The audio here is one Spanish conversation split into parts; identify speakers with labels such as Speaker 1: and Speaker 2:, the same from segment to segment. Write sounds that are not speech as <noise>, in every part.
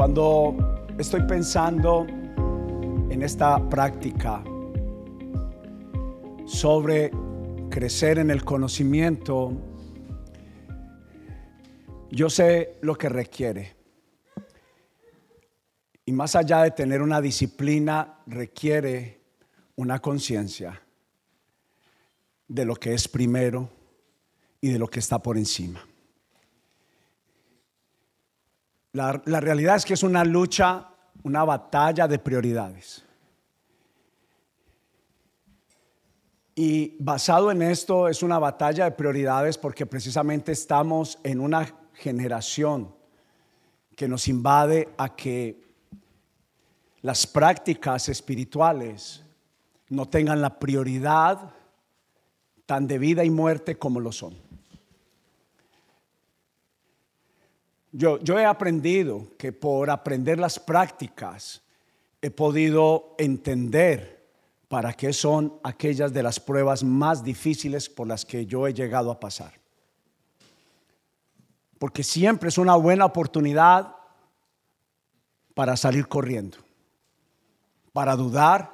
Speaker 1: Cuando estoy pensando en esta práctica sobre crecer en el conocimiento, yo sé lo que requiere. Y más allá de tener una disciplina, requiere una conciencia de lo que es primero y de lo que está por encima. La, realidad es que es una lucha, una batalla de prioridades. Y basado en esto es una batalla de prioridades porque precisamente estamos en una generación que nos invade a que las prácticas espirituales no tengan la prioridad tan de vida y muerte como lo son. Yo, he aprendido que por aprender las prácticas he podido entender para qué son aquellas de las pruebas más difíciles por las que yo he llegado a pasar. Porque siempre es una buena oportunidad para salir corriendo, para dudar,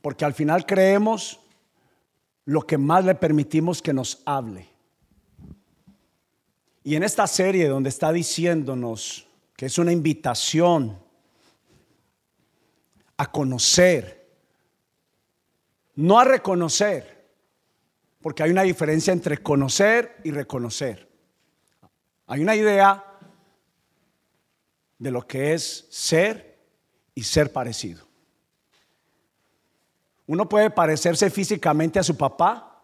Speaker 1: porque al final creemos lo que más le permitimos que nos hable. Y en esta serie donde está diciéndonos que es una invitación a conocer, no a reconocer, porque hay una diferencia entre conocer y reconocer. Hay una idea de lo que es ser y ser parecido. Uno puede parecerse físicamente a su papá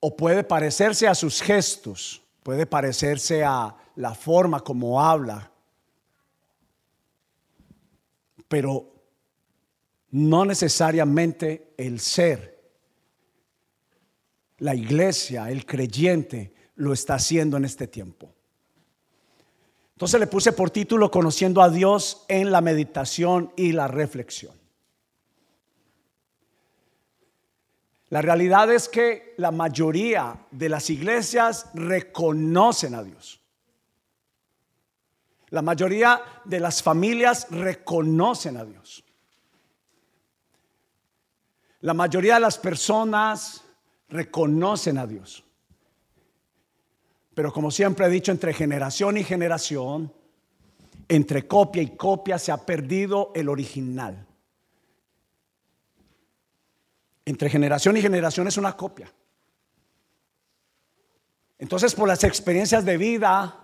Speaker 1: o puede parecerse a sus gestos puede parecerse a la forma como habla, pero no necesariamente el ser. La iglesia, el creyente, lo está haciendo en este tiempo. Entonces le puse por título Conociendo a Dios en la meditación y la reflexión. La realidad es que la mayoría de las iglesias reconocen a Dios. La mayoría de las familias reconocen a Dios. La mayoría de las personas reconocen a Dios. Pero como siempre he dicho, entre generación y generación, entre copia y copia se ha perdido el original. Entre generación y generación es una copia. Entonces, por las experiencias de vida,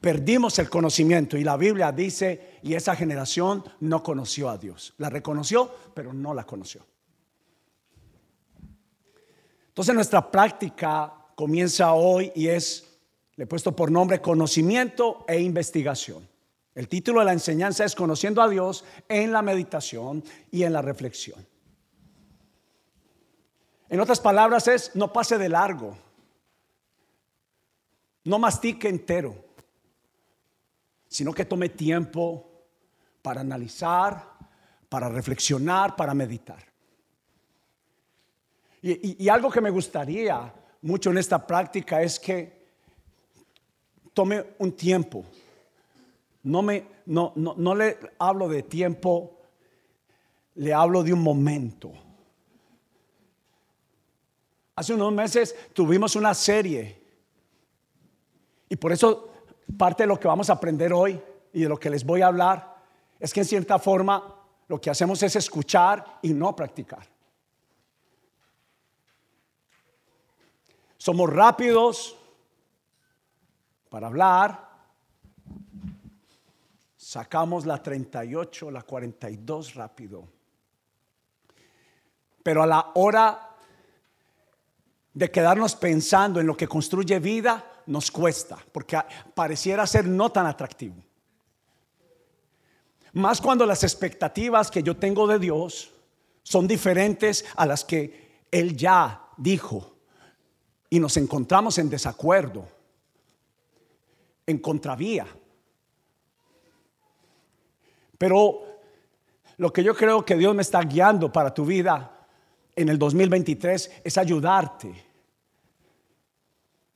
Speaker 1: perdimos el conocimiento. Y la Biblia dice, y esa generación no conoció a Dios. La reconoció, pero no la conoció. Entonces, nuestra práctica comienza hoy y es, le he puesto por nombre, conocimiento e investigación. El título de la enseñanza es Conociendo a Dios en la meditación y en la reflexión. En otras palabras es, no pase de largo. No mastique entero, sino que tome tiempo para analizar, para reflexionar, para meditar. Y, algo que me gustaría mucho en esta práctica es que tome un tiempo. No, me, no, no le hablo de tiempo, le hablo de un momento. Hace unos meses tuvimos una serie y por eso parte de lo que vamos a aprender hoy y de lo que les voy a hablar es que en cierta forma lo que hacemos es escuchar y no practicar. Somos rápidos para hablar. Sacamos la 38, la 42 rápido. Pero a la hora de quedarnos pensando en lo que construye vida nos cuesta, porque pareciera ser no tan atractivo. Más cuando las expectativas que yo tengo de Dios son diferentes a las que Él ya dijo y nos encontramos en desacuerdo, en contravía. Pero lo que yo creo que Dios me está guiando para tu vida en el 2023 es ayudarte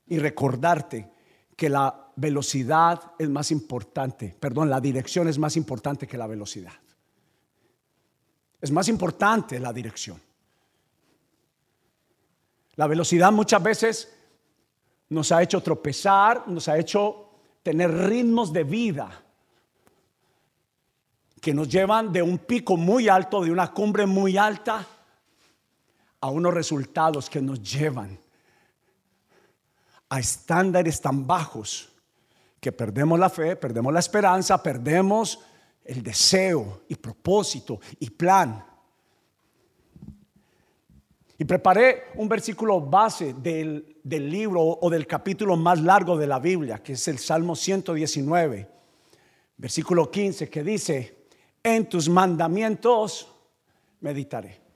Speaker 1: y recordarte que la velocidad es más importante, perdón, la dirección es más importante que la velocidad. Es más importante la dirección. La velocidad muchas veces nos ha hecho tropezar, nos ha hecho tener ritmos de vida que nos llevan de un pico muy alto, de una cumbre muy alta, a unos resultados que nos llevan a estándares tan bajos que perdemos la fe, perdemos la esperanza, perdemos el deseo y propósito y plan. Y preparé un versículo base del, del, libro o del capítulo más largo de la Biblia, que es el Salmo 119, versículo 15, que dice, en tus mandamientos meditaré.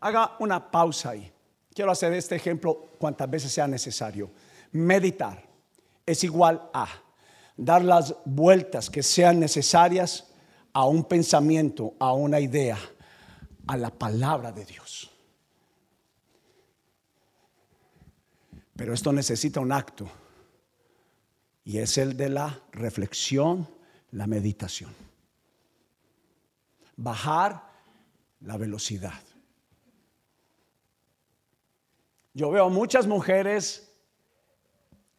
Speaker 1: Haga una pausa ahí. Quiero hacer este ejemplo cuantas veces sea necesario. Meditar es igual a dar las vueltas que sean necesarias a un pensamiento, a una idea, a la palabra de Dios. Pero esto necesita un acto y es el de la reflexión, la meditación bajar la velocidad. Yo veo muchas mujeres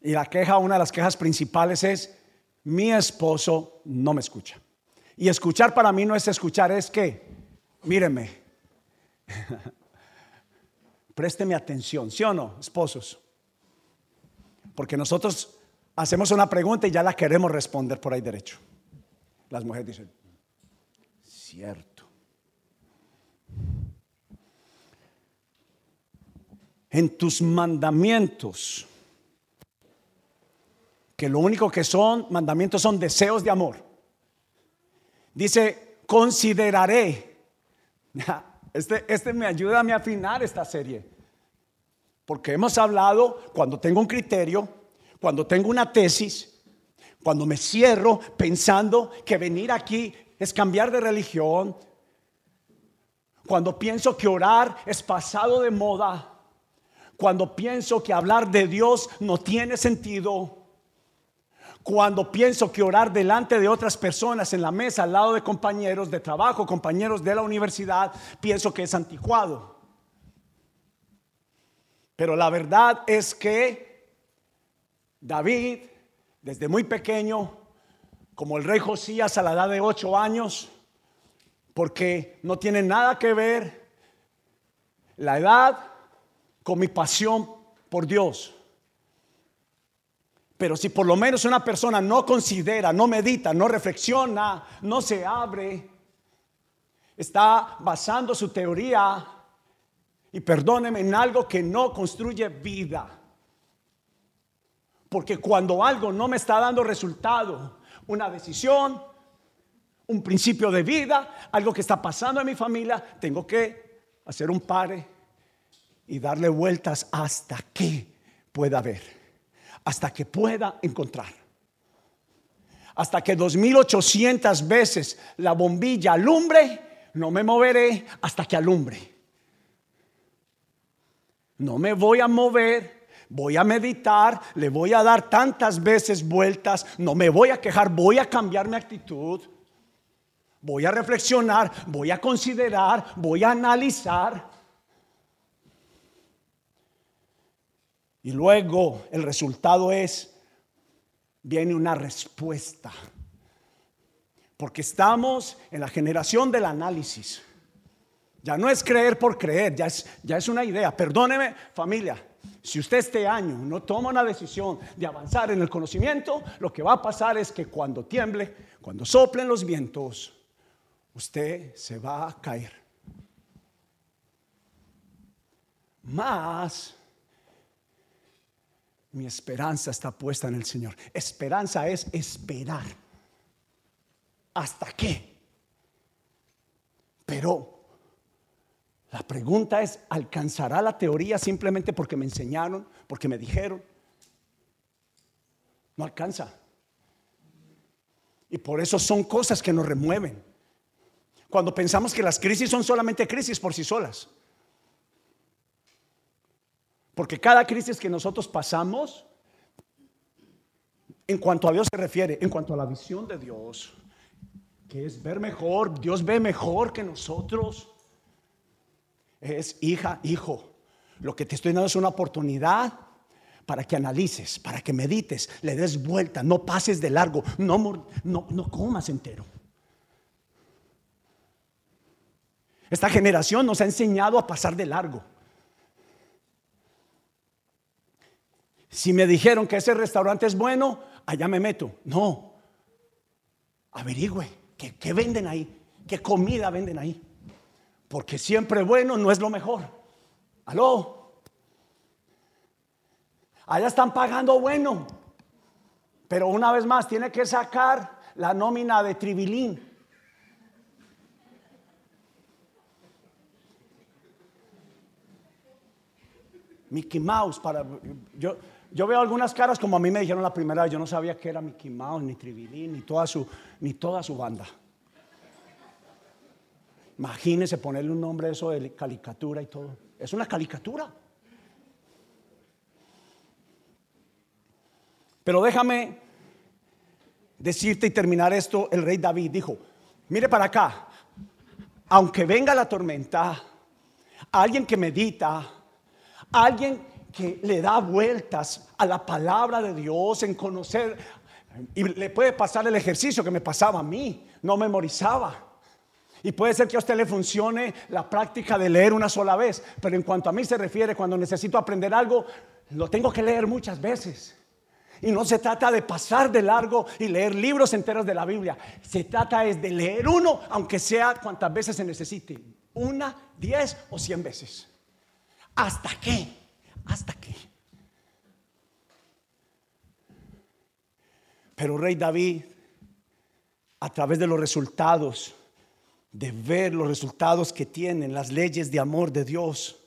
Speaker 1: y la queja, una de las quejas principales es, mi esposo no me escucha. Y escuchar para mí no es escuchar, es que, míreme, <laughs> présteme atención, ¿sí o no, esposos? Porque nosotros hacemos una pregunta y ya la queremos responder por ahí derecho. Las mujeres dicen, cierto. En tus mandamientos, que lo único que son mandamientos son deseos de amor. Dice, consideraré. <laughs> Este, este me ayuda a mí a afinar esta serie. Porque hemos hablado cuando tengo un criterio, cuando tengo una tesis, cuando me cierro pensando que venir aquí es cambiar de religión, cuando pienso que orar es pasado de moda, cuando pienso que hablar de Dios no tiene sentido, cuando pienso que orar delante de otras personas en la mesa al lado de compañeros de trabajo, compañeros de la universidad, pienso que es anticuado. Pero la verdad es que David, desde muy pequeño, como el rey Josías a la edad de ocho años, porque no tiene nada que ver la edad con mi pasión por Dios. Pero si por lo menos una persona no considera, no medita, no reflexiona, no se abre, está basando su teoría, y perdóneme, en algo que no construye vida. Porque cuando algo no me está dando resultado, una decisión, un principio de vida, algo que está pasando en mi familia, tengo que hacer un pare y darle vueltas hasta que pueda ver, hasta que pueda encontrar. Hasta que 2800 veces la bombilla alumbre, no me moveré hasta que alumbre. No me voy a mover voy a meditar, le voy a dar tantas veces vueltas, no me voy a quejar, voy a cambiar mi actitud, voy a reflexionar, voy a considerar, voy a analizar. Y luego el resultado es, viene una respuesta. Porque estamos en la generación del análisis. Ya no es creer por creer, ya es, ya es una idea. Perdóneme familia, si usted este año no toma una decisión de avanzar en el conocimiento, lo que va a pasar es que cuando tiemble, cuando soplen los vientos, usted se va a caer. Más, mi esperanza está puesta en el Señor. Esperanza es esperar. ¿Hasta qué? Pero la pregunta es, ¿alcanzará la teoría simplemente porque me enseñaron, porque me dijeron? No alcanza. Y por eso son cosas que nos remueven. Cuando pensamos que las crisis son solamente crisis por sí solas. Porque cada crisis que nosotros pasamos en cuanto a Dios se refiere, en cuanto a la visión de Dios, que es ver mejor, Dios ve mejor que nosotros, es hija, hijo. Lo que te estoy dando es una oportunidad para que analices, para que medites, le des vuelta, no pases de largo, no, no, no comas entero. Esta generación nos ha enseñado a pasar de largo. Si me dijeron que ese restaurante es bueno, allá me meto. No. Averigüe, ¿qué, venden ahí? ¿Qué comida venden ahí? Porque siempre bueno no es lo mejor. Aló. Allá están pagando bueno. Pero una vez más, tiene que sacar la nómina de tribilín. Mickey Mouse para yo yo veo algunas caras como a mí me dijeron la primera vez, yo no sabía que era Mickey Mouse, ni Tribilín, ni toda su, ni toda su banda. Imagínese ponerle un nombre a eso de caricatura y todo. Es una caricatura. Pero déjame decirte y terminar esto. El rey David dijo, mire para acá, aunque venga la tormenta, alguien que medita, alguien que le da vueltas a la palabra de Dios, en conocer, y le puede pasar el ejercicio que me pasaba a mí, no memorizaba. Y puede ser que a usted le funcione la práctica de leer una sola vez, pero en cuanto a mí se refiere, cuando necesito aprender algo, lo tengo que leer muchas veces. Y no se trata de pasar de largo y leer libros enteros de la Biblia. Se trata es de leer uno, aunque sea cuantas veces se necesite. Una, diez o cien veces. ¿Hasta qué? ¿Hasta qué? Pero Rey David, a través de los resultados, de ver los resultados que tienen las leyes de amor de Dios,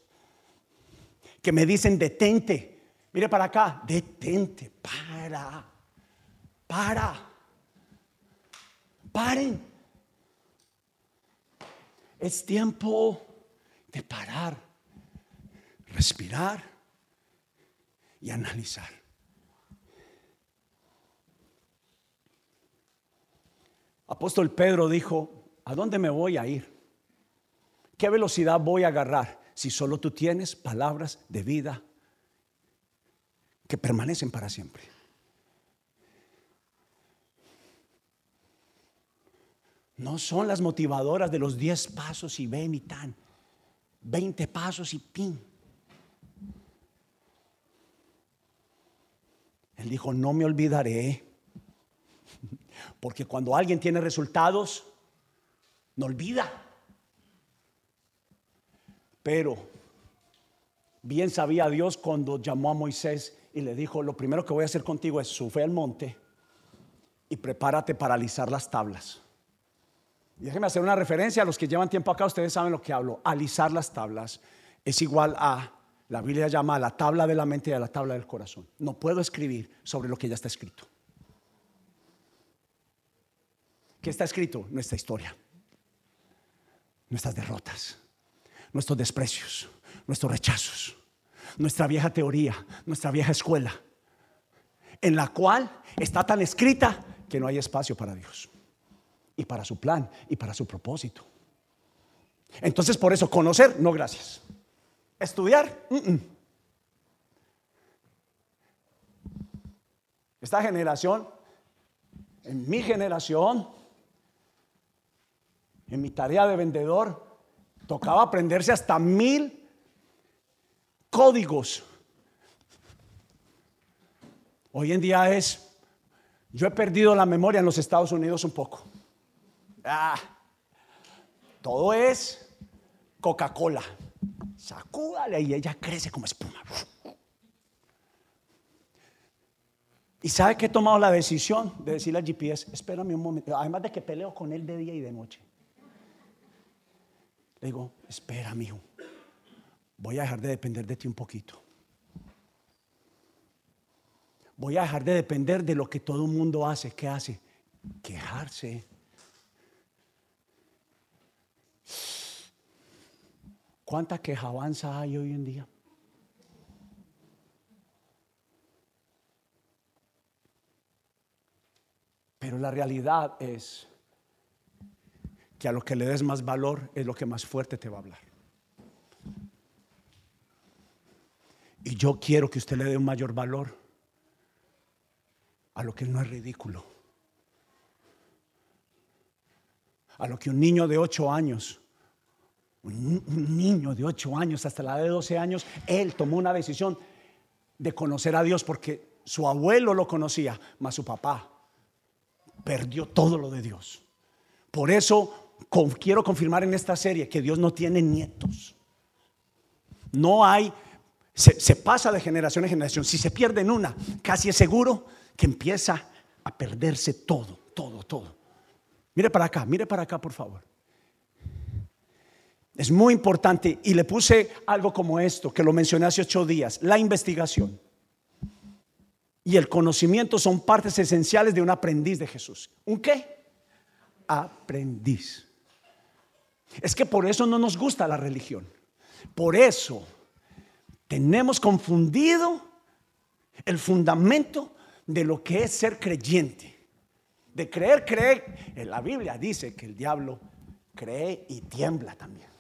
Speaker 1: que me dicen detente, mire para acá, detente, para, para, paren. Es tiempo de parar, respirar y analizar. Apóstol Pedro dijo, ¿a dónde me voy a ir? ¿Qué velocidad voy a agarrar si solo tú tienes palabras de vida que permanecen para siempre? No son las motivadoras de los 10 pasos y ven y tan, 20 pasos y pin. Él dijo, no me olvidaré. <laughs> Porque cuando alguien tiene resultados, no olvida. Pero bien sabía Dios cuando llamó a Moisés y le dijo, lo primero que voy a hacer contigo es sube al monte y prepárate para alisar las tablas. Y déjenme hacer una referencia a los que llevan tiempo acá, ustedes saben lo que hablo. Alisar las tablas es igual a la Biblia llama a la tabla de la mente y a la tabla del corazón. No puedo escribir sobre lo que ya está escrito. ¿Qué está escrito? Nuestra historia, nuestras derrotas, nuestros desprecios, nuestros rechazos, nuestra vieja teoría, nuestra vieja escuela, en la cual está tan escrita que no hay espacio para Dios y para su plan y para su propósito. Entonces, por eso, conocer, no gracias. Estudiar. Esta generación, en mi generación, en mi tarea de vendedor, tocaba aprenderse hasta mil códigos. Hoy en día es, yo he perdido la memoria en los Estados Unidos un poco. Ah, todo es Coca-Cola sacúdale y ella crece como espuma. Y sabe que he tomado la decisión de decirle al GPS, espérame un momento, además de que peleo con él de día y de noche. Le digo, espera, mijo, voy a dejar de depender de ti un poquito. Voy a dejar de depender de lo que todo el mundo hace. ¿Qué hace? Quejarse. ¿Cuánta quejabanza hay hoy en día? Pero la realidad es que a lo que le des más valor es lo que más fuerte te va a hablar. Y yo quiero que usted le dé un mayor valor a lo que no es ridículo. A lo que un niño de 8 años, un, niño de 8 años hasta la de 12 años, él tomó una decisión de conocer a Dios porque su abuelo lo conocía, más su papá perdió todo lo de Dios. Por eso quiero confirmar en esta serie que Dios no tiene nietos. No hay, se, se pasa de generación en generación. Si se pierde en una, casi es seguro que empieza a perderse todo, todo, todo. Mire para acá, mire para acá, por favor. Es muy importante y le puse algo como esto, que lo mencioné hace ocho días, la investigación y el conocimiento son partes esenciales de un aprendiz de Jesús. ¿Un qué? Aprendiz. Es que por eso no nos gusta la religión. Por eso tenemos confundido el fundamento de lo que es ser creyente. De creer, creer. En la Biblia dice que el diablo cree y tiembla también.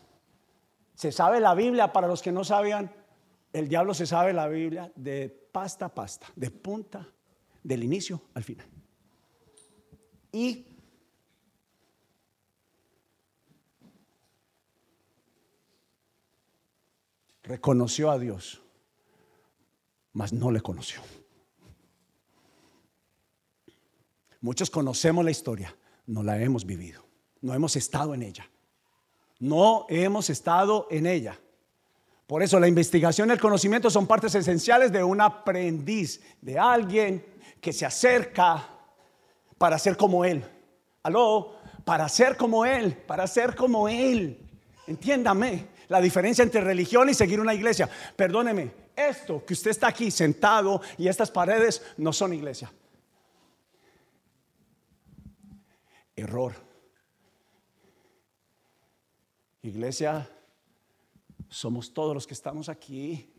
Speaker 1: Se sabe la Biblia, para los que no sabían, el diablo se sabe la Biblia de pasta a pasta, de punta, del inicio al final. Y reconoció a Dios, mas no le conoció. Muchos conocemos la historia, no la hemos vivido, no hemos estado en ella. No hemos estado en ella. Por eso la investigación y el conocimiento son partes esenciales de un aprendiz, de alguien que se acerca para ser como él. Aló, para ser como él, para ser como él. Entiéndame la diferencia entre religión y seguir una iglesia. Perdóneme, esto que usted está aquí sentado y estas paredes no son iglesia. Error. Iglesia somos todos los que estamos aquí,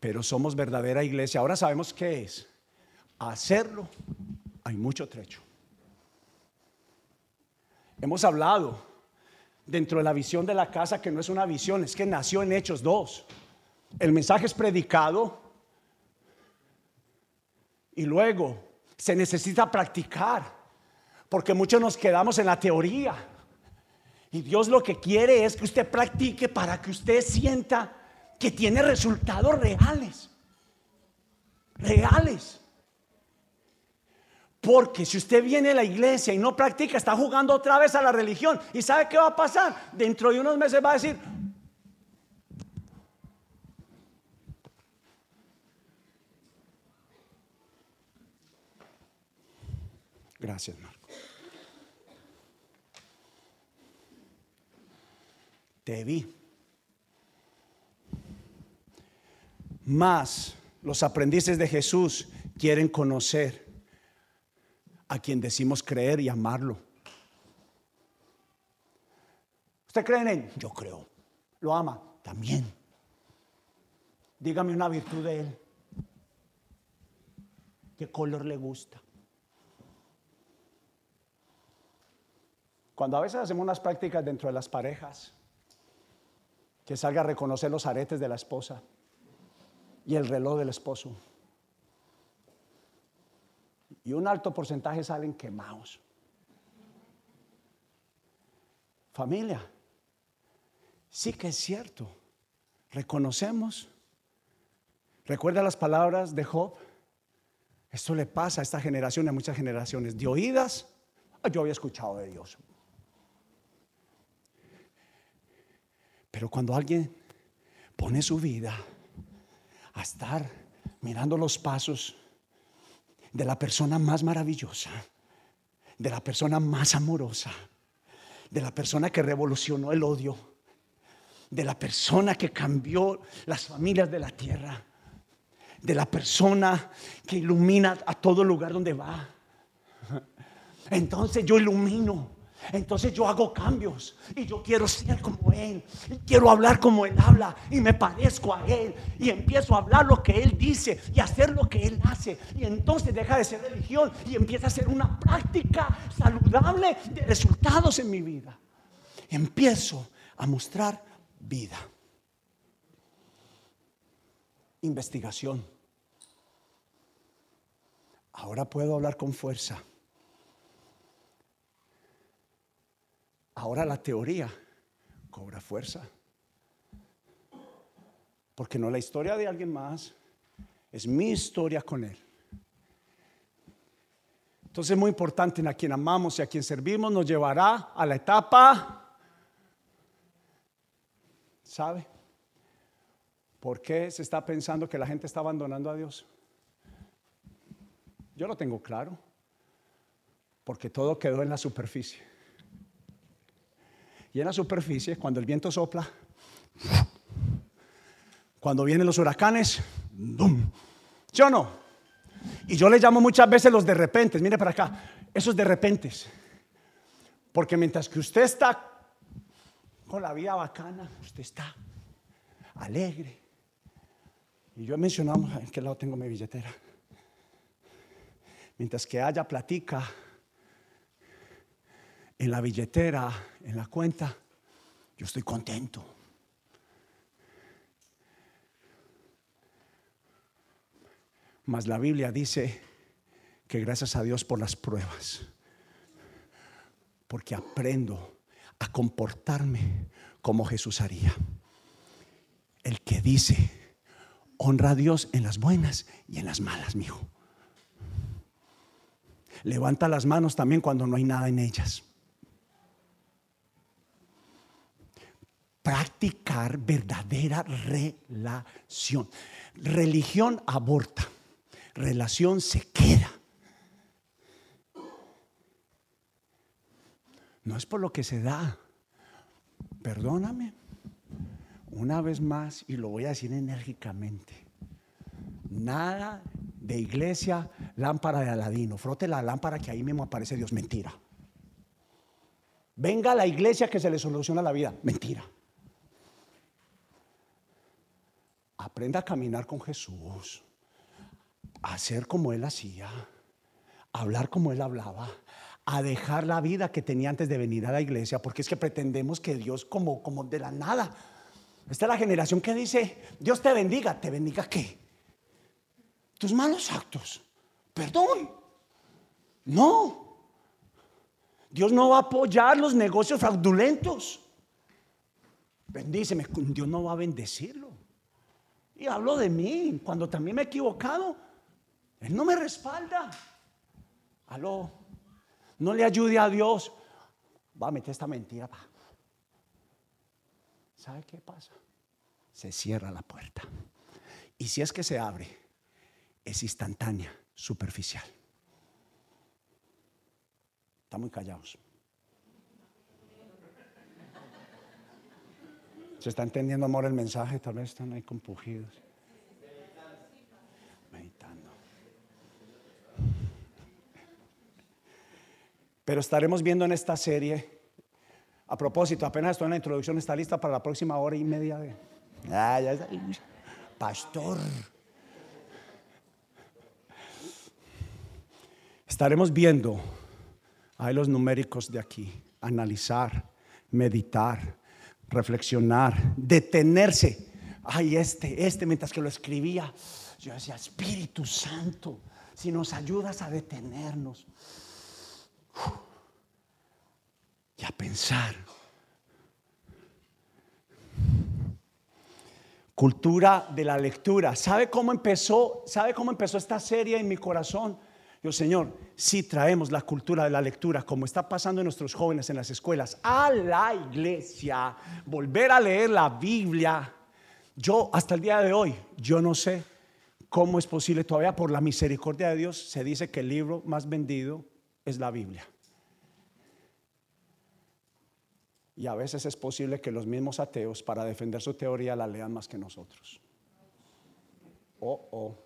Speaker 1: pero somos verdadera iglesia. Ahora sabemos qué es. Hacerlo, hay mucho trecho. Hemos hablado dentro de la visión de la casa que no es una visión, es que nació en Hechos 2. El mensaje es predicado y luego se necesita practicar, porque muchos nos quedamos en la teoría. Y Dios lo que quiere es que usted practique para que usted sienta que tiene resultados reales. Reales. Porque si usted viene a la iglesia y no practica, está jugando otra vez a la religión. ¿Y sabe qué va a pasar? Dentro de unos meses va a decir, Gracias, Marco. Te vi. Más los aprendices de Jesús quieren conocer a quien decimos creer y amarlo. ¿Usted cree en él? Yo creo. ¿Lo ama? También. Dígame una virtud de él. ¿Qué color le gusta? Cuando a veces hacemos unas prácticas dentro de las parejas, que salga a reconocer los aretes de la esposa y el reloj del esposo. Y un alto porcentaje salen quemados. Familia, sí que es cierto. Reconocemos. Recuerda las palabras de Job. Esto le pasa a esta generación, a muchas generaciones. De oídas, yo había escuchado de Dios. Pero cuando alguien pone su vida a estar mirando los pasos de la persona más maravillosa, de la persona más amorosa, de la persona que revolucionó el odio, de la persona que cambió las familias de la tierra, de la persona que ilumina a todo lugar donde va. <laughs> Entonces yo ilumino Entonces yo hago cambios y yo quiero ser como Él. Quiero hablar como Él habla y me parezco a Él. Y empiezo a hablar lo que Él dice y hacer lo que Él hace. Y entonces deja de ser religión y empieza a ser una práctica saludable de resultados en mi vida. Empiezo a mostrar vida. Investigación. Ahora puedo hablar con fuerza. Ahora la teoría cobra fuerza. Porque no la historia de alguien más, es mi historia con Él. Entonces es muy importante a quien amamos y a quien servimos nos llevará a la etapa, ¿sabe? ¿Por qué se está pensando que la gente está abandonando a Dios? Yo lo tengo claro, porque todo quedó en la superficie. Y en la superficie, cuando el viento sopla, cuando vienen los huracanes, Yo no. Y yo le llamo muchas veces los de repente, mire para acá, esos de repentes. Porque mientras que usted está con la vida bacana, usted está alegre. Y yo he mencionado, ¿en qué lado tengo mi billetera? Mientras que haya platica en la billetera, en la cuenta, yo estoy contento. Mas la Biblia dice que gracias a Dios por las pruebas, porque aprendo a comportarme como Jesús haría. El que dice, honra a Dios en las buenas y en las malas, mi hijo. Levanta las manos también cuando no hay nada en ellas. Practicar verdadera relación. Religión aborta, relación se queda. No es por lo que se da. Perdóname. Una vez más, y lo voy a decir enérgicamente. Nada de iglesia, lámpara de Aladino. Frote la lámpara que ahí mismo aparece Dios. Mentira. Venga a la iglesia que se le soluciona la vida. Mentira. Aprenda a caminar con Jesús. A hacer como Él hacía. A hablar como Él hablaba. A dejar la vida que tenía antes de venir a la iglesia. Porque es que pretendemos que Dios como, como de la nada. Esta es la generación que dice, Dios te bendiga. ¿Te bendiga qué? tus malos actos. Perdón. No. Dios no va a apoyar los negocios fraudulentos. Bendíceme, Dios no va a bendecirlo. Y hablo de mí, cuando también me he equivocado, Él no me respalda. Aló, no le ayude a Dios. Va a meter esta mentira. ¿Sabe qué pasa? Se cierra la puerta. Y si es que se abre, es instantánea, superficial. Están muy callados. ¿Se está entendiendo, amor, el mensaje? Tal vez están ahí compugidos. Meditando. Pero estaremos viendo en esta serie. A propósito, apenas estoy en la introducción, está lista para la próxima hora y media de. Ah, ya Pastor. Estaremos viendo, hay los numéricos de aquí, analizar, meditar, reflexionar, detenerse. Ay, este, este, mientras que lo escribía, yo decía, Espíritu Santo, si nos ayudas a detenernos y a pensar. Cultura de la lectura. ¿Sabe cómo empezó? ¿Sabe cómo empezó esta serie en mi corazón? Yo, Señor, si traemos la cultura de la lectura, como está pasando en nuestros jóvenes en las escuelas, a la iglesia, volver a leer la Biblia, yo hasta el día de hoy, yo no sé cómo es posible todavía por la misericordia de Dios, se dice que el libro más vendido es la Biblia. Y a veces es posible que los mismos ateos, para defender su teoría, la lean más que nosotros. Oh, oh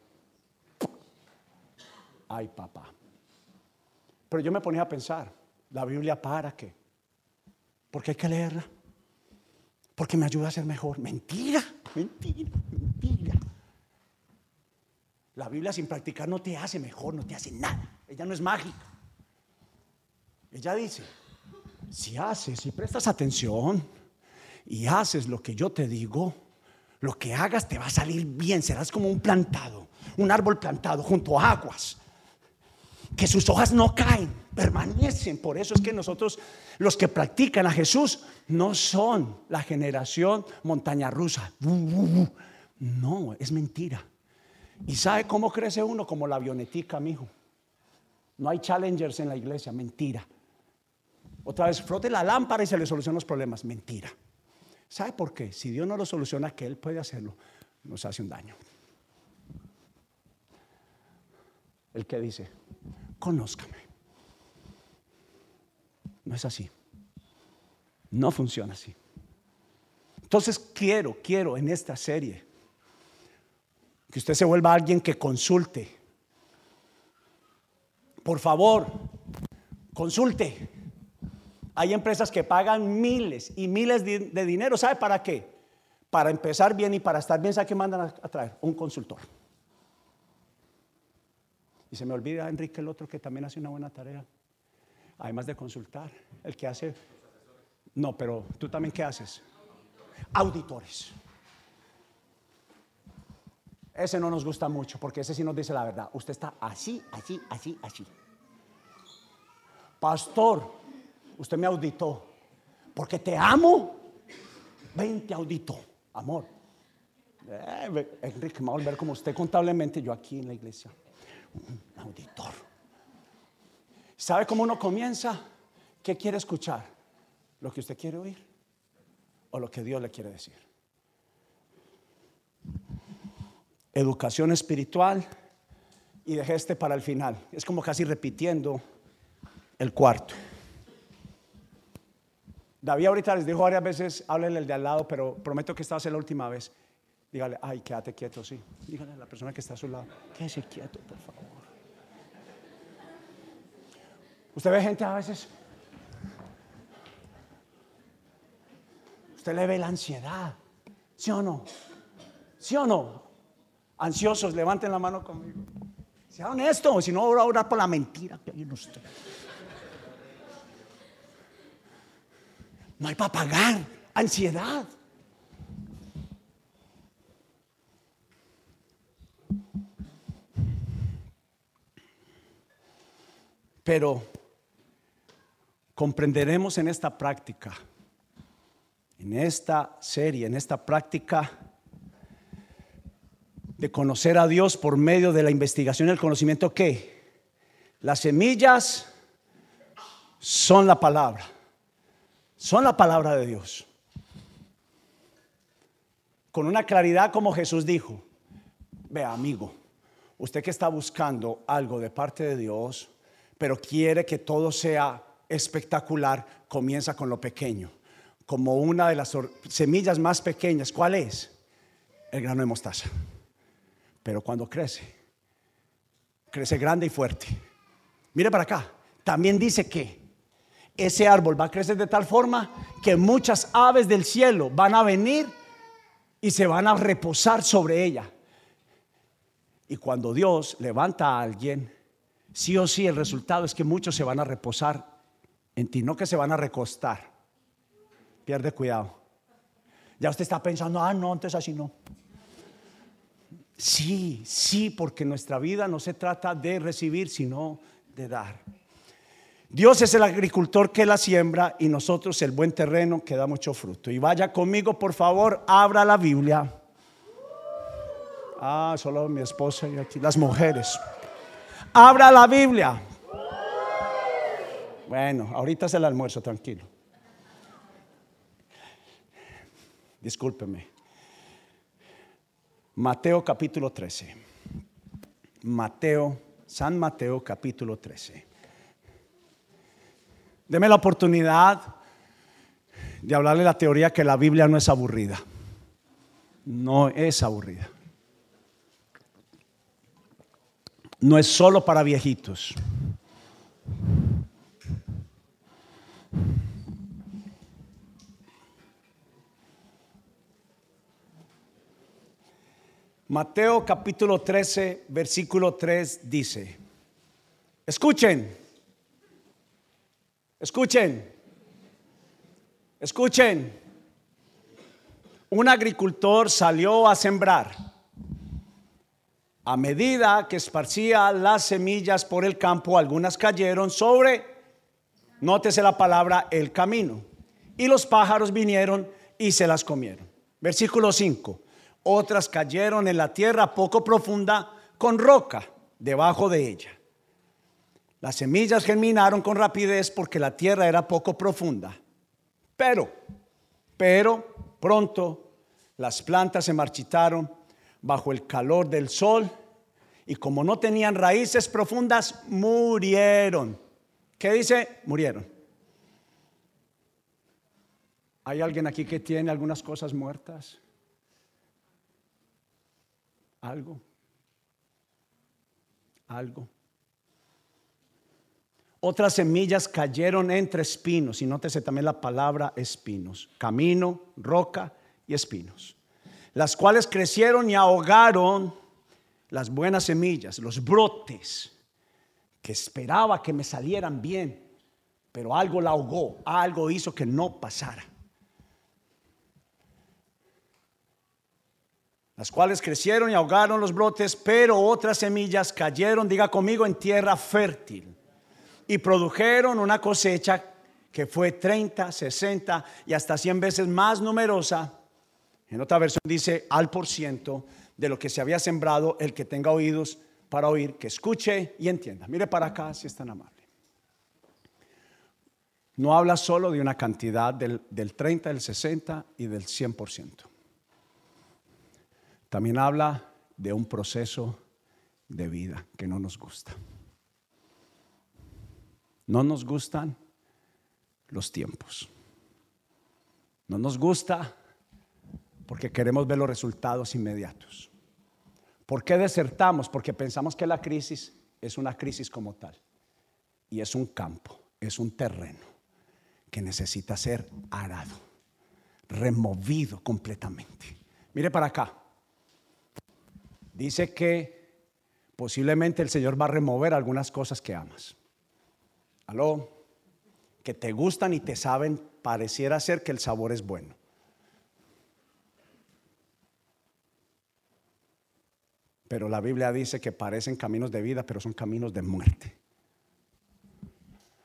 Speaker 1: ay papá. Pero yo me ponía a pensar, ¿la Biblia para qué? Porque hay que leerla. Porque me ayuda a ser mejor. Mentira, mentira, mentira. La Biblia sin practicar no te hace mejor, no te hace nada. Ella no es mágica. Ella dice, si haces, si prestas atención y haces lo que yo te digo, lo que hagas te va a salir bien, serás como un plantado, un árbol plantado junto a aguas, que sus hojas no caen, permanecen. Por eso es que nosotros, los que practican a Jesús, no son la generación montaña rusa. No, es mentira. ¿Y sabe cómo crece uno? Como la avionetica, mijo. No hay challengers en la iglesia, mentira. Otra vez, frote la lámpara y se le solucionan los problemas, mentira. ¿Sabe por qué? Si Dios no lo soluciona, que Él puede hacerlo, nos hace un daño. El que dice, conózcame. No es así. No funciona así. Entonces quiero, quiero en esta serie que usted se vuelva alguien que consulte. Por favor, consulte. Hay empresas que pagan miles y miles de, dinero. ¿Sabe para qué? Para empezar bien y para estar bien, ¿sabe qué mandan a, traer? Un consultor. Y se me olvida Enrique, el otro que también hace una buena tarea. Además de consultar, el que hace... No, pero tú también qué haces? Auditores. Ese no nos gusta mucho porque ese sí nos dice la verdad. Usted está así, así, así, así. Pastor, usted me auditó, porque te amo. Ven, te audito, amor. Eh, Enrique, me va a volver como usted contablemente, yo aquí en la iglesia. Un auditor. ¿Sabe cómo uno comienza? ¿Qué quiere escuchar? ¿Lo que usted quiere oír? ¿O lo que Dios le quiere decir? Educación espiritual y dejé este para el final. Es como casi repitiendo el cuarto. David ahorita les dijo varias veces, háblenle el de al lado, pero prometo que esta va a ser la última vez. Dígale, ay, quédate quieto, sí. Dígale a la persona que está a su lado, quédese quieto, por favor. Usted ve gente a veces, usted le ve la ansiedad, ¿sí o no? ¿Sí o no? Ansiosos, levanten la mano conmigo. Sea honesto, si no, voy a orar por la mentira que hay en usted. No hay para pagar. Ansiedad. Pero comprenderemos en esta práctica, en esta serie, en esta práctica de conocer a Dios por medio de la investigación y el conocimiento que las semillas son la palabra son la palabra de Dios. Con una claridad como Jesús dijo, vea amigo, usted que está buscando algo de parte de Dios, pero quiere que todo sea espectacular, comienza con lo pequeño, como una de las semillas más pequeñas. ¿Cuál es? El grano de mostaza. Pero cuando crece, crece grande y fuerte. Mire para acá, también dice que ese árbol va a crecer de tal forma que muchas aves del cielo van a venir y se van a reposar sobre ella. Y cuando Dios levanta a alguien, sí o sí el resultado es que muchos se van a reposar en ti, no que se van a recostar. Pierde cuidado. Ya usted está pensando, ah, no, entonces así no. Sí, sí, porque nuestra vida no se trata de recibir, sino de dar. Dios es el agricultor que la siembra y nosotros el buen terreno que da mucho fruto. Y vaya conmigo, por favor, abra la Biblia. Ah, solo mi esposa y aquí, las mujeres. Abra la Biblia. Bueno, ahorita es el almuerzo, tranquilo. Discúlpeme. Mateo capítulo 13. Mateo, San Mateo capítulo 13. Deme la oportunidad de hablarle la teoría que la Biblia no es aburrida. No es aburrida. no es solo para viejitos. Mateo capítulo 13, versículo 3 dice, escuchen, escuchen, escuchen, un agricultor salió a sembrar. A medida que esparcía las semillas por el campo, algunas cayeron sobre, nótese la palabra, el camino. Y los pájaros vinieron y se las comieron. Versículo 5 otras cayeron en la tierra poco profunda con roca debajo de ella. Las semillas germinaron con rapidez porque la tierra era poco profunda. Pero, pero pronto las plantas se marchitaron bajo el calor del sol y como no tenían raíces profundas, murieron. ¿Qué dice? Murieron. ¿Hay alguien aquí que tiene algunas cosas muertas? algo, algo. Otras semillas cayeron entre espinos, y nótese también la palabra espinos, camino, roca y espinos, las cuales crecieron y ahogaron las buenas semillas, los brotes, que esperaba que me salieran bien, pero algo la ahogó, algo hizo que no pasara. las cuales crecieron y ahogaron los brotes, pero otras semillas cayeron, diga conmigo, en tierra fértil y produjeron una cosecha que fue 30, 60 y hasta 100 veces más numerosa. En otra versión dice al por ciento de lo que se había sembrado, el que tenga oídos para oír, que escuche y entienda. Mire para acá si es tan amable. No habla solo de una cantidad del, del 30, del 60 y del 100%. También habla de un proceso de vida que no nos gusta. No nos gustan los tiempos. No nos gusta porque queremos ver los resultados inmediatos. ¿Por qué desertamos? Porque pensamos que la crisis es una crisis como tal. Y es un campo, es un terreno que necesita ser arado, removido completamente. Mire para acá dice que posiblemente el Señor va a remover algunas cosas que amas. Aló, que te gustan y te saben, pareciera ser que el sabor es bueno. Pero la Biblia dice que parecen caminos de vida, pero son caminos de muerte.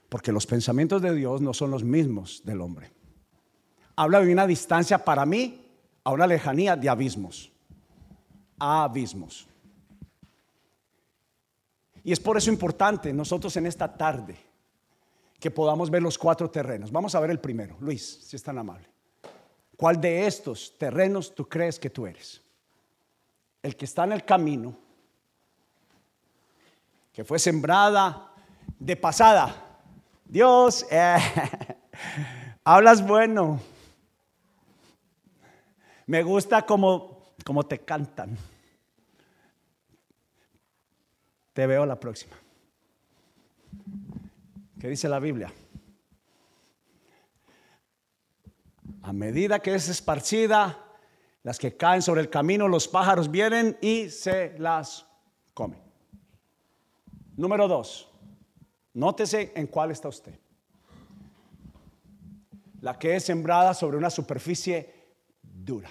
Speaker 1: Porque los pensamientos de Dios no son los mismos del hombre. Habla de una distancia para mí a una lejanía de abismos abismos. Y es por eso importante nosotros en esta tarde que podamos ver los cuatro terrenos. Vamos a ver el primero. Luis, si es tan amable. ¿Cuál de estos terrenos tú crees que tú eres? El que está en el camino, que fue sembrada de pasada. Dios, eh, <laughs> hablas bueno. Me gusta como, como te cantan. Te veo la próxima. ¿Qué dice la Biblia? A medida que es esparcida, las que caen sobre el camino, los pájaros vienen y se las comen. Número dos, nótese en cuál está usted. La que es sembrada sobre una superficie dura.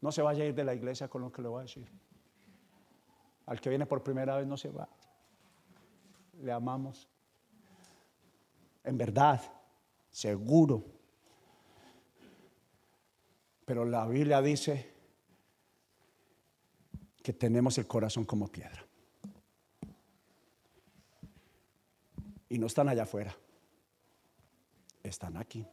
Speaker 1: No se vaya a ir de la iglesia con lo que le voy a decir. Al que viene por primera vez no se va. Le amamos. En verdad, seguro. Pero la Biblia dice que tenemos el corazón como piedra. Y no están allá afuera. Están aquí.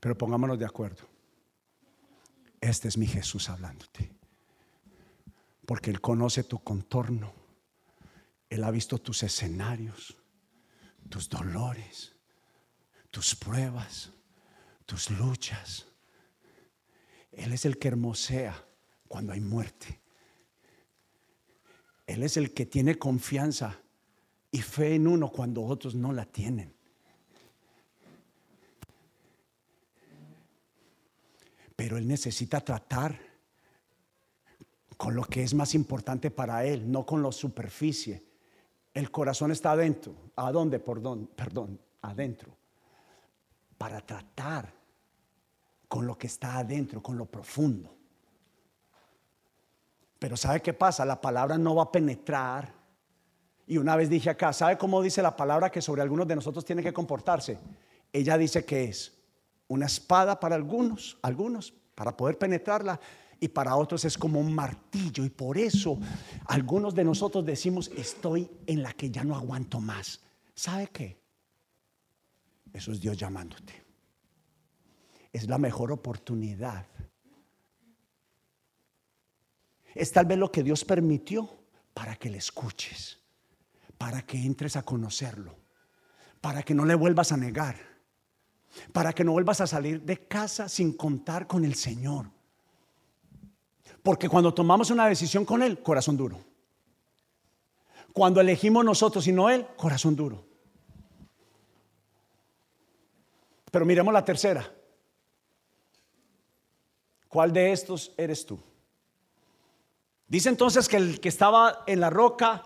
Speaker 1: Pero pongámonos de acuerdo. Este es mi Jesús hablándote. Porque Él conoce tu contorno. Él ha visto tus escenarios, tus dolores, tus pruebas, tus luchas. Él es el que hermosea cuando hay muerte. Él es el que tiene confianza y fe en uno cuando otros no la tienen. Pero Él necesita tratar con lo que es más importante para Él, no con la superficie el corazón está adentro. ¿A dónde? Perdón, perdón, adentro. Para tratar con lo que está adentro, con lo profundo. Pero ¿sabe qué pasa? La palabra no va a penetrar. Y una vez dije acá, ¿sabe cómo dice la palabra que sobre algunos de nosotros tiene que comportarse? Ella dice que es una espada para algunos, algunos, para poder penetrarla, y para otros es como un martillo. Y por eso algunos de nosotros decimos, estoy en la que ya no aguanto más. ¿Sabe qué? Eso es Dios llamándote. Es la mejor oportunidad. Es tal vez lo que Dios permitió para que le escuches, para que entres a conocerlo, para que no le vuelvas a negar, para que no vuelvas a salir de casa sin contar con el Señor. Porque cuando tomamos una decisión con Él, corazón duro. Cuando elegimos nosotros y no Él, corazón duro. Pero miremos la tercera. ¿Cuál de estos eres tú? Dice entonces que el que estaba en la roca,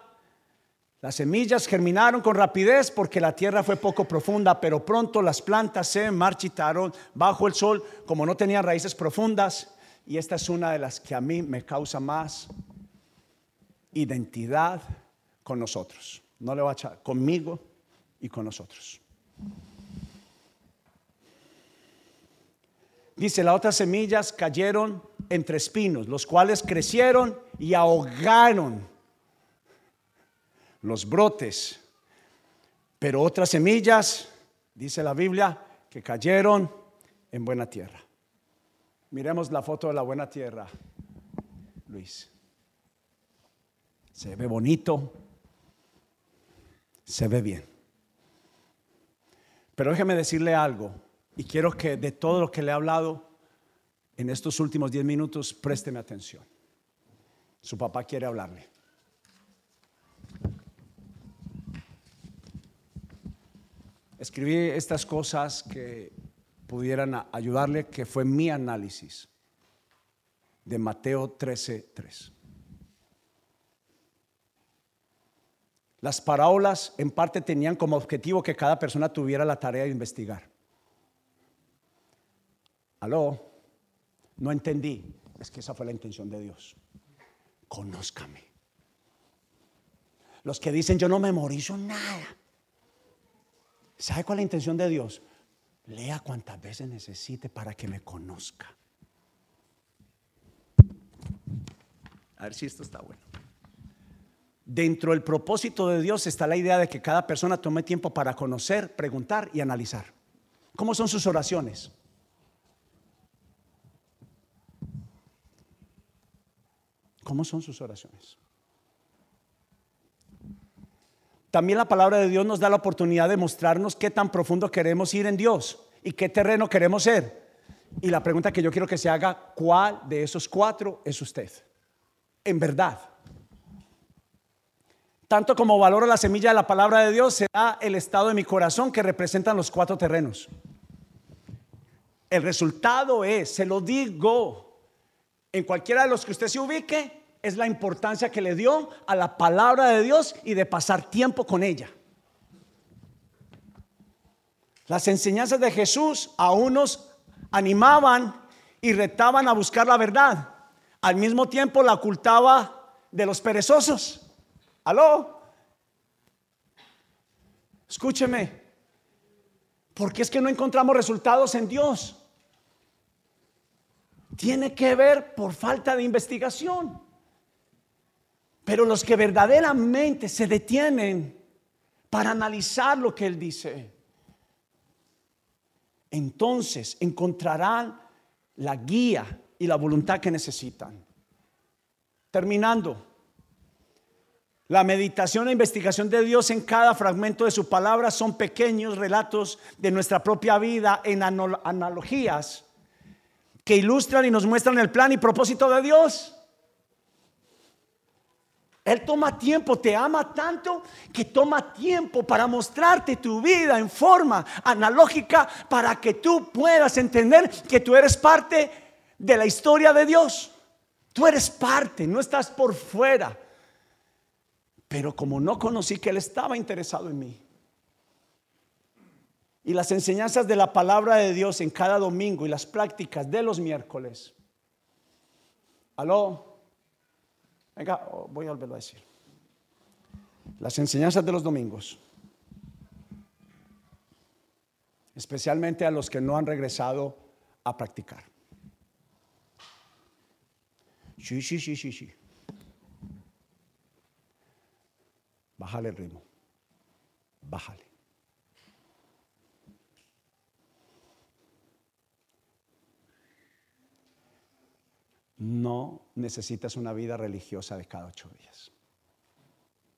Speaker 1: las semillas germinaron con rapidez porque la tierra fue poco profunda, pero pronto las plantas se marchitaron bajo el sol, como no tenían raíces profundas y esta es una de las que a mí me causa más identidad con nosotros. No le voy a echar, conmigo y con nosotros. Dice, las otras semillas cayeron entre espinos, los cuales crecieron y ahogaron los brotes. Pero otras semillas, dice la Biblia, que cayeron en buena tierra. Miremos la foto de la buena tierra, Luis. Se ve bonito, se ve bien. Pero déjeme decirle algo, y quiero que de todo lo que le he hablado en estos últimos 10 minutos, présteme atención. Su papá quiere hablarle. Escribí estas cosas que pudieran ayudarle, que fue mi análisis de Mateo 13:3. Las parábolas en parte tenían como objetivo que cada persona tuviera la tarea de investigar. Aló, no entendí. Es que esa fue la intención de Dios. Conózcame. Los que dicen yo no memorizo nada. ¿Sabe cuál es la intención de Dios? Lea cuantas veces necesite para que me conozca. A ver si esto está bueno. Dentro del propósito de Dios está la idea de que cada persona tome tiempo para conocer, preguntar y analizar. ¿Cómo son sus oraciones? ¿Cómo son sus oraciones? También la palabra de Dios nos da la oportunidad de mostrarnos qué tan profundo queremos ir en Dios y qué terreno queremos ser. Y la pregunta que yo quiero que se haga, ¿cuál de esos cuatro es usted? En verdad. Tanto como valoro la semilla de la palabra de Dios, será el estado de mi corazón que representan los cuatro terrenos. El resultado es, se lo digo, en cualquiera de los que usted se ubique, es la importancia que le dio a la palabra de Dios y de pasar tiempo con ella. Las enseñanzas de Jesús a unos animaban y retaban a buscar la verdad. Al mismo tiempo la ocultaba de los perezosos. ¿Aló? Escúcheme. Porque es que no encontramos resultados en Dios. Tiene que ver por falta de investigación. Pero los que verdaderamente se detienen para analizar lo que Él dice, entonces encontrarán la guía y la voluntad que necesitan. Terminando, la meditación e investigación de Dios en cada fragmento de su palabra son pequeños relatos de nuestra propia vida en analogías que ilustran y nos muestran el plan y propósito de Dios. Él toma tiempo, te ama tanto que toma tiempo para mostrarte tu vida en forma analógica para que tú puedas entender que tú eres parte de la historia de Dios. Tú eres parte, no estás por fuera. Pero como no conocí que Él estaba interesado en mí, y las enseñanzas de la palabra de Dios en cada domingo y las prácticas de los miércoles. Aló, venga, voy a volverlo a decir. Las enseñanzas de los domingos, especialmente a los que no han regresado a practicar. Sí, sí, sí, sí, sí. Bájale el ritmo. Bájale. No necesitas una vida religiosa de cada ocho días,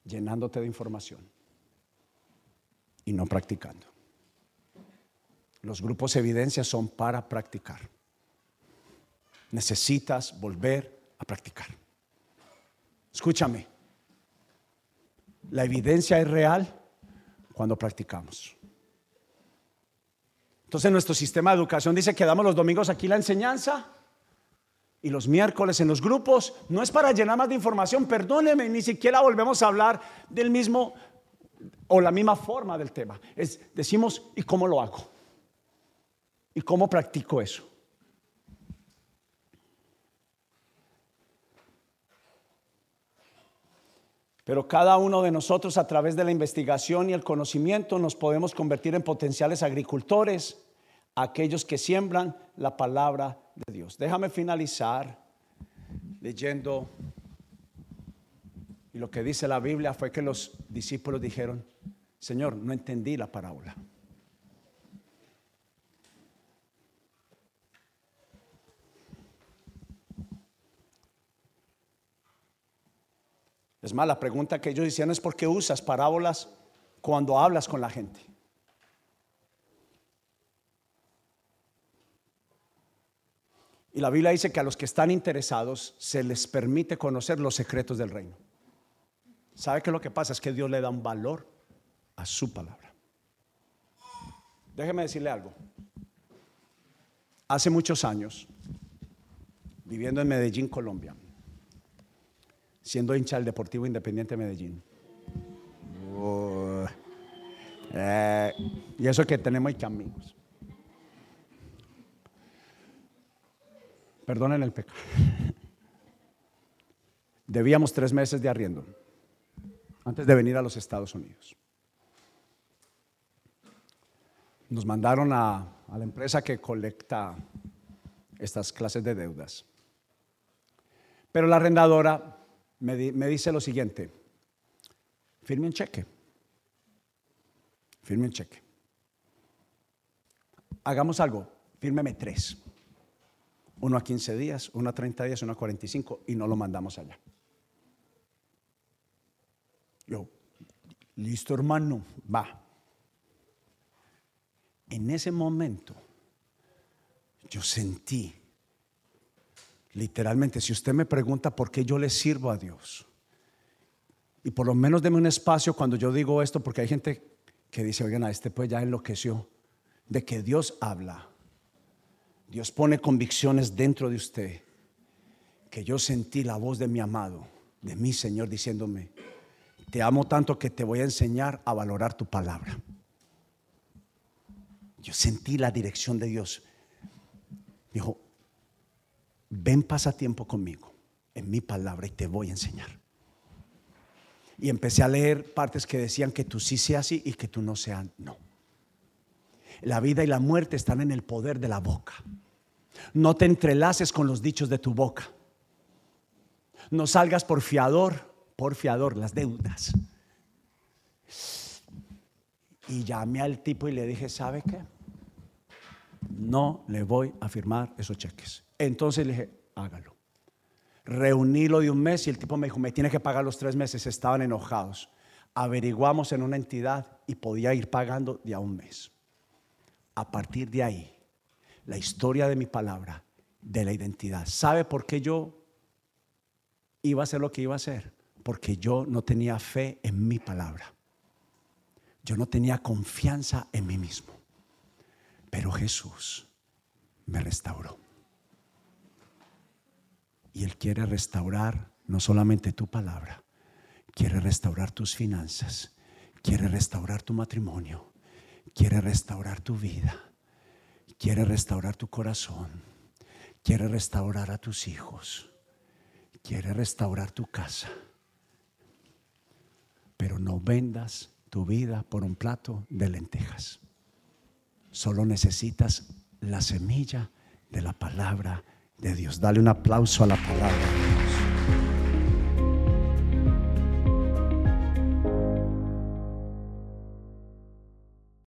Speaker 1: llenándote de información y no practicando. Los grupos evidencia son para practicar. Necesitas volver a practicar. Escúchame, la evidencia es real cuando practicamos. Entonces nuestro sistema de educación dice que damos los domingos aquí la enseñanza y los miércoles en los grupos, no es para llenar más de información, perdóneme, ni siquiera volvemos a hablar del mismo o la misma forma del tema. Es, decimos, ¿y cómo lo hago? ¿Y cómo practico eso? Pero cada uno de nosotros a través de la investigación y el conocimiento nos podemos convertir en potenciales agricultores, aquellos que siembran la palabra de Dios. Déjame finalizar leyendo, y lo que dice la Biblia fue que los discípulos dijeron, Señor, no entendí la parábola. Es más, la pregunta que ellos hicieron es por qué usas parábolas cuando hablas con la gente. Y la Biblia dice que a los que están interesados se les permite conocer los secretos del reino. ¿Sabe qué lo que pasa? Es que Dios le da un valor a su palabra. Déjeme decirle algo. Hace muchos años, viviendo en Medellín, Colombia, siendo hincha del Deportivo Independiente de Medellín. Eh, y eso que tenemos que amigos. Perdonen el pecado. <laughs> Debíamos tres meses de arriendo antes de venir a los Estados Unidos. Nos mandaron a, a la empresa que colecta estas clases de deudas. Pero la arrendadora me, me dice lo siguiente, firme un cheque, firme un cheque. Hagamos algo, fírmeme tres uno a 15 días, uno a 30 días, uno a 45 y no lo mandamos allá. Yo, listo hermano, va. En ese momento yo sentí, literalmente, si usted me pregunta por qué yo le sirvo a Dios, y por lo menos deme un espacio cuando yo digo esto, porque hay gente que dice, oigan, a este pues ya enloqueció, de que Dios habla Dios pone convicciones dentro de usted que yo sentí la voz de mi amado, de mi Señor, diciéndome, te amo tanto que te voy a enseñar a valorar tu palabra. Yo sentí la dirección de Dios. Dijo, ven pasa tiempo conmigo en mi palabra y te voy a enseñar. Y empecé a leer partes que decían que tú sí seas así y que tú no seas no. La vida y la muerte están en el poder de la boca. No te entrelaces con los dichos de tu boca. No salgas por fiador, por fiador, las deudas. Y llamé al tipo y le dije, ¿sabe qué? No le voy a firmar esos cheques. Entonces le dije, hágalo. Reuní lo de un mes y el tipo me dijo, me tiene que pagar los tres meses. Estaban enojados. Averiguamos en una entidad y podía ir pagando de a un mes a partir de ahí la historia de mi palabra, de la identidad. ¿Sabe por qué yo iba a hacer lo que iba a hacer? Porque yo no tenía fe en mi palabra. Yo no tenía confianza en mí mismo. Pero Jesús me restauró. Y Él quiere restaurar no solamente tu palabra, quiere restaurar tus finanzas, quiere restaurar tu matrimonio, quiere restaurar tu vida, quiere restaurar tu corazón, quiere restaurar a tus hijos, quiere restaurar tu casa. Pero no vendas tu vida por un plato de lentejas. Solo necesitas la semilla de la palabra de Dios. Dale un aplauso a la palabra.